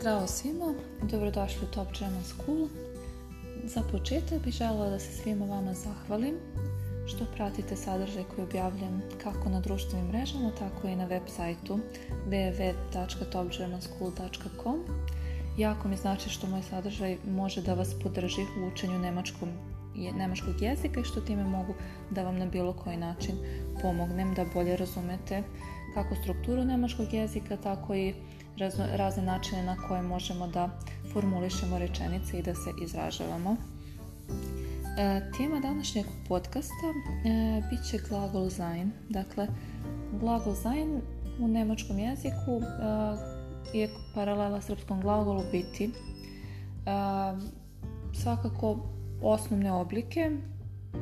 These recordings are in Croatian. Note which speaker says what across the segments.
Speaker 1: Zdravo svima, dobrodošli u Top German School. Za početak bih željela da se svima vama zahvalim što pratite sadržaj koji objavljam kako na društvenim mrežama, tako i na web sajtu www.topgermanschool.com. Jako mi znači što moj sadržaj može da vas podrži u učenju nemačkom, nemačkog jezika i što time mogu da vam na bilo koji način pomognem da bolje razumete kako strukturu nemačkog jezika, tako i razne načine na koje možemo da formulišemo rečenice i da se izražavamo. E, tema današnjeg podcasta e, bit će glagol sein. Dakle, glagol sein u nemačkom jeziku e, je paralela srpskom glagolu biti. E, svakako osnovne oblike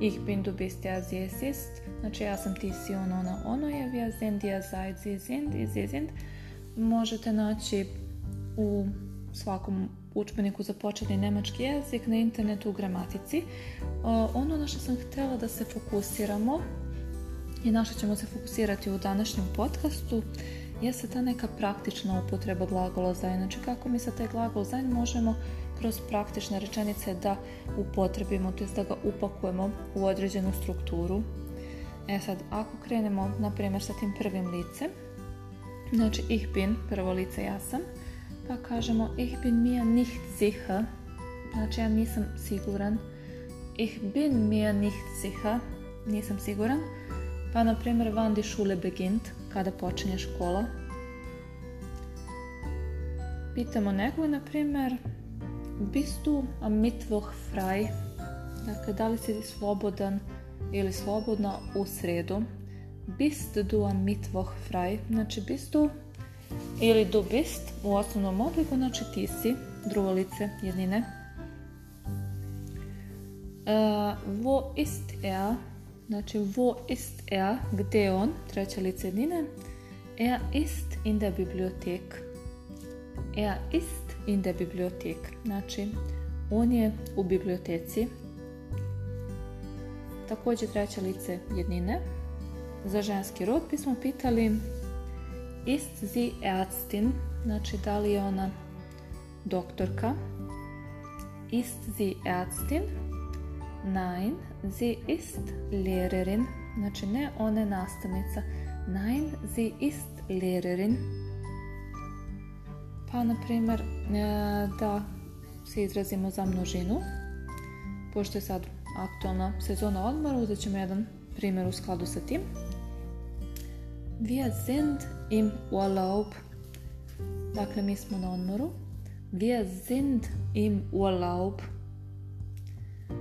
Speaker 1: Ich bin, du bist, ja, sie. Znači ja sam, ti si, on, ona, ono je, wir sind, ihr seid, sie sind, i sie sind možete naći u svakom učbeniku za početni nemački jezik na internetu u gramatici. Ono na što sam htjela da se fokusiramo i na što ćemo se fokusirati u današnjem podcastu jeste ta neka praktična upotreba glagola zain. Znači kako mi sa taj glagol zain možemo kroz praktične rečenice da upotrebimo, to da ga upakujemo u određenu strukturu. E sad, ako krenemo, na primjer, sa tim prvim licem, Znači, ich bin, prvo lice ja sam. Pa kažemo, ich bin mir nicht sicher. Znači, ja nisam siguran. Ich bin mir nicht sicher. Nisam siguran. Pa, na primjer, wann die Schule beginnt. Kada počinje škola. Pitamo nekog, na primjer, bist du am Mittwoch frei? Dakle, da li si slobodan ili slobodna u sredu? Bist du am Mittwoch frei, znači bist du ili du bist u osnovnom obliku, znači ti si, drugo lice jednine. Uh, wo ist er, znači wo ist er, gdje je on, treće lice jednine. Er ist in der Bibliothek. Er ist in der Bibliothek, znači on je u biblioteci. Također treće lice jednine za ženski rod bismo pitali Ist sie Ärztin? Znači, da li je ona doktorka? Ist sie Ärztin? Nein, sie ist Lehrerin. Znači, ne ona je nastavnica. Nein, sie ist Lehrerin. Pa, na primjer, e, da se izrazimo za množinu. Pošto je sad aktualna sezona odmora, uzet ćemo jedan primjer u skladu sa tim. Wir sind im Urlaub. Dakle, mi smo na odmoru. Wir sind im Urlaub.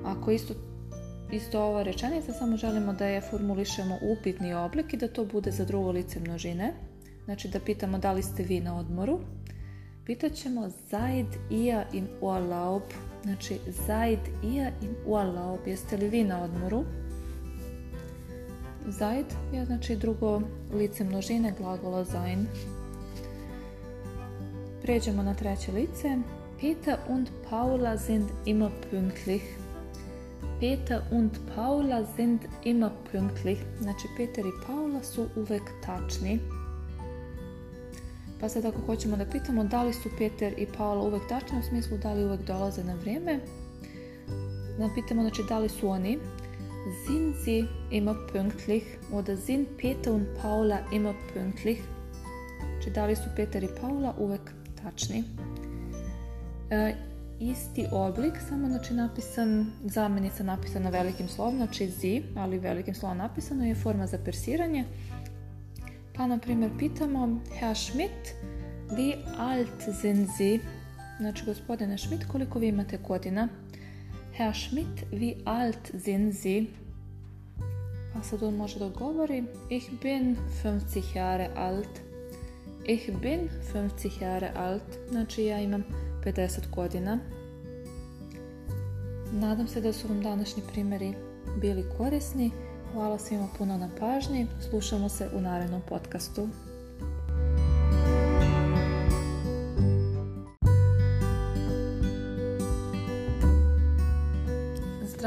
Speaker 1: Ako isto, isto ova rečenica, samo želimo da je formulišemo upitni oblik i da to bude za drugo lice množine. Znači da pitamo da li ste vi na odmoru. Pitat ćemo Seid ihr im Urlaub. Znači Seid ihr im Urlaub. Jeste li vi na odmoru? Zaid je znači drugo lice množine glagola sein. Pređemo na treće lice. Peter und Paula sind immer pünktlich. Peter und Paula sind immer pünktlich. Znači Peter i Paula su uvek tačni. Pa sad ako hoćemo da pitamo da li su Peter i Paula uvek tačni u smislu da li uvek dolaze na vrijeme, pitamo znači da li su oni Sind sie immer pünktlich oder sind Peter und Paula immer pünktlich? Či da li su Peter i Paula uvek tačni? E, isti oblik, samo znači napisan, zamjenica napisana velikim slovom, znači zi, ali velikim slovom napisano je forma za persiranje. Pa, na primjer, pitamo Herr Schmidt, wie alt sind Sie? Znači, gospodine Schmidt, koliko vi imate godina? Herr Schmidt, wie alt sind Sie? Pa sad on može da odgovori Ich bin 50 Jahre alt. Ich bin 50 Jahre alt. Znači ja imam 50 godina. Nadam se da su vam današnji primjeri bili korisni. Hvala svima puno na pažnji. Slušamo se u narednom podcastu.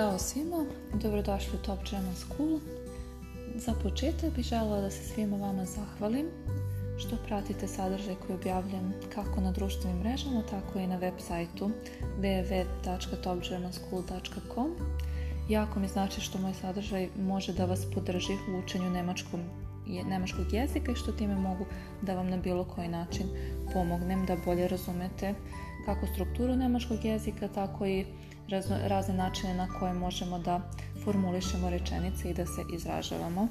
Speaker 1: Zdravo svima, dobrodošli u Top German School. Za početak bih željela da se svima vama zahvalim što pratite sadržaj koji objavljam kako na društvenim mrežama, tako i na web sajtu www.topgermanschool.com. Jako mi znači što moj sadržaj može da vas podrži u učenju nemačkom, nemačkog jezika i što time mogu da vam na bilo koji način pomognem da bolje razumete kako strukturu nemačkog jezika, tako i razne načine na koje možemo da formulišemo rečenice i da se izražavamo.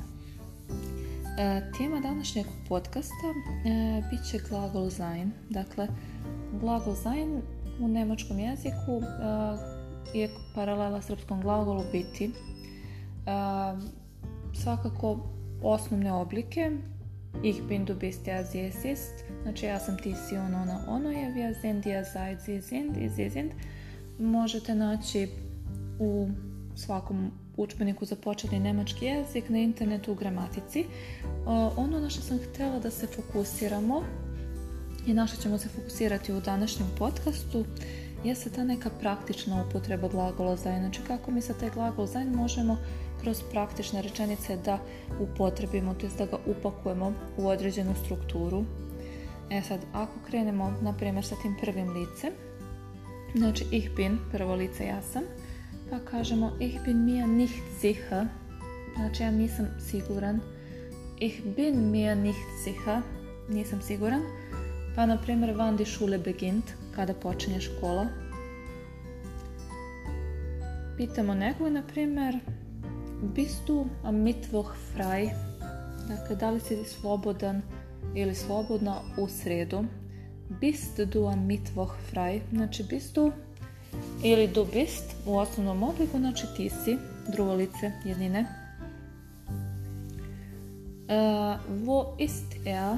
Speaker 1: E, tema današnjeg podcasta e, bit će glagol sein. Dakle, glagol sein u nemačkom jeziku e, je paralela srpskom glagolu biti. E, svakako osnovne oblike Ich bin, du bist, ja, sie, es ist. Znači ja sam, ti si, on, ona, ono je, wir sind, ihr seid, sie sind i sie sind. Možete naći u svakom učbeniku za početni nemački jezik na internetu u gramatici. Ono na što sam htjela da se fokusiramo i na što ćemo se fokusirati u današnjem podcastu jeste ta neka praktična upotreba glagola zain. Znači kako mi sa taj glagol zain možemo kroz praktične rečenice da upotrebimo, to da ga upakujemo u određenu strukturu. E sad, ako krenemo, na primjer, sa tim prvim licem, znači ich bin, prvo lice ja sam, pa kažemo ich bin mir nicht sicher, znači ja nisam siguran, ich bin mir nicht sicher, nisam siguran, pa na primjer wann die Schule beginnt, kada počinje škola. Pitamo nekog, na primjer, bist du am Mittwoch frei? Dakle, da li si slobodan ili slobodna u sredu? Bist du am Mittwoch frei? Znači, bist du ili du bist u osnovnom obliku, znači ti si, drugo lice jednine. Uh, wo ist er?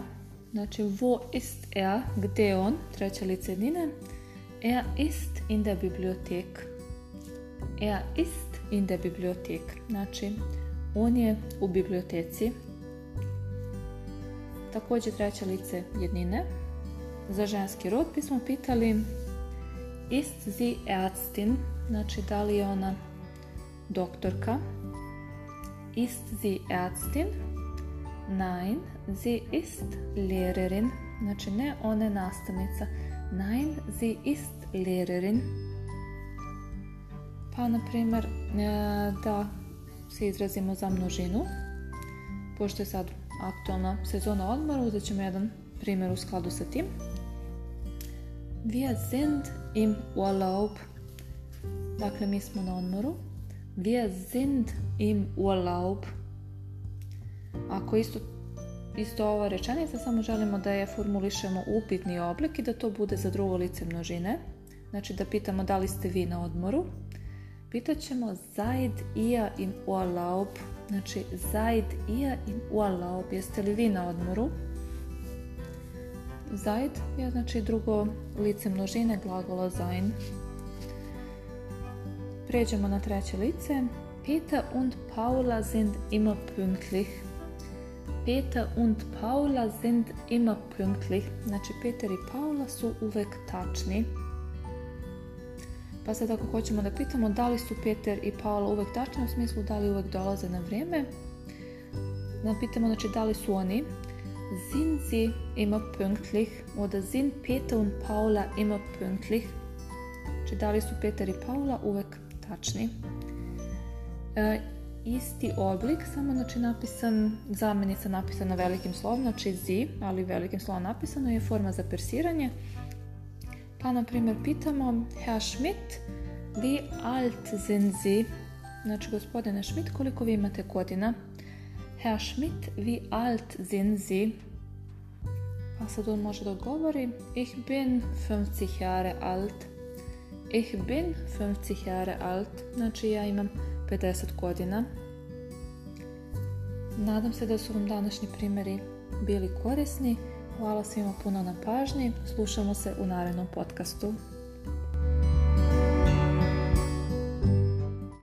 Speaker 1: Znači, wo ist er? Gdje je on? Treće lice jednine. Er ist in der Bibliothek. Er ist in der Bibliothek. Znači, on je u biblioteci. Također treće lice jednine. Za ženski rod bismo pitali Ist sie Ärztin? Znači, da li je ona doktorka? Ist sie Ärztin? Nein, sie ist Lehrerin. Znači, ne ona je nastavnica. Nein, sie ist Lehrerin. Pa, na primjer, e, da se izrazimo za množinu. Pošto je sad aktualna sezona odmora, uzet ćemo jedan primjer u skladu sa tim. Wir sind im Urlaub. Dakle, mi smo na odmoru. Wir sind im Urlaub. Ako isto, isto ova rečenica, samo želimo da je formulišemo upitni oblik i da to bude za drugo lice množine. Znači da pitamo da li ste vi na odmoru. Pitat ćemo Seid ihr im Urlaub. Znači Seid ihr im Urlaub. Jeste li vi na odmoru? Zaid je znači drugo lice množine glagola sein. Pređemo na treće lice. Peter und Paula sind immer pünktlich. Peter und Paula sind immer pünktlich. Znači Peter i Paula su uvek tačni. Pa sad ako hoćemo da pitamo da li su Peter i Paula uvek tačni u smislu da li uvek dolaze na vrijeme, da pitamo znači da li su oni Sind sie immer pünktlich oder sind Peter und Paula immer pünktlich? Či da li su Peter i Paula uvek tačni? E, isti oblik, samo znači napisan, zamjenica napisana velikim slovom, znači zi, ali velikim slovom napisano je forma za persiranje. Pa, na primjer, pitamo Herr Schmidt, wie alt sind Sie? Znači, gospodine Schmidt, koliko vi imate godina? Herr Schmidt, wie alt sind Sie? Pa sad on može da odgovori Ich bin 50 Jahre alt. Ich bin 50 Jahre alt. Znači ja imam 50 godina. Nadam se da su vam današnji primjeri bili korisni. Hvala svima puno na pažnji. Slušamo se u narednom podcastu.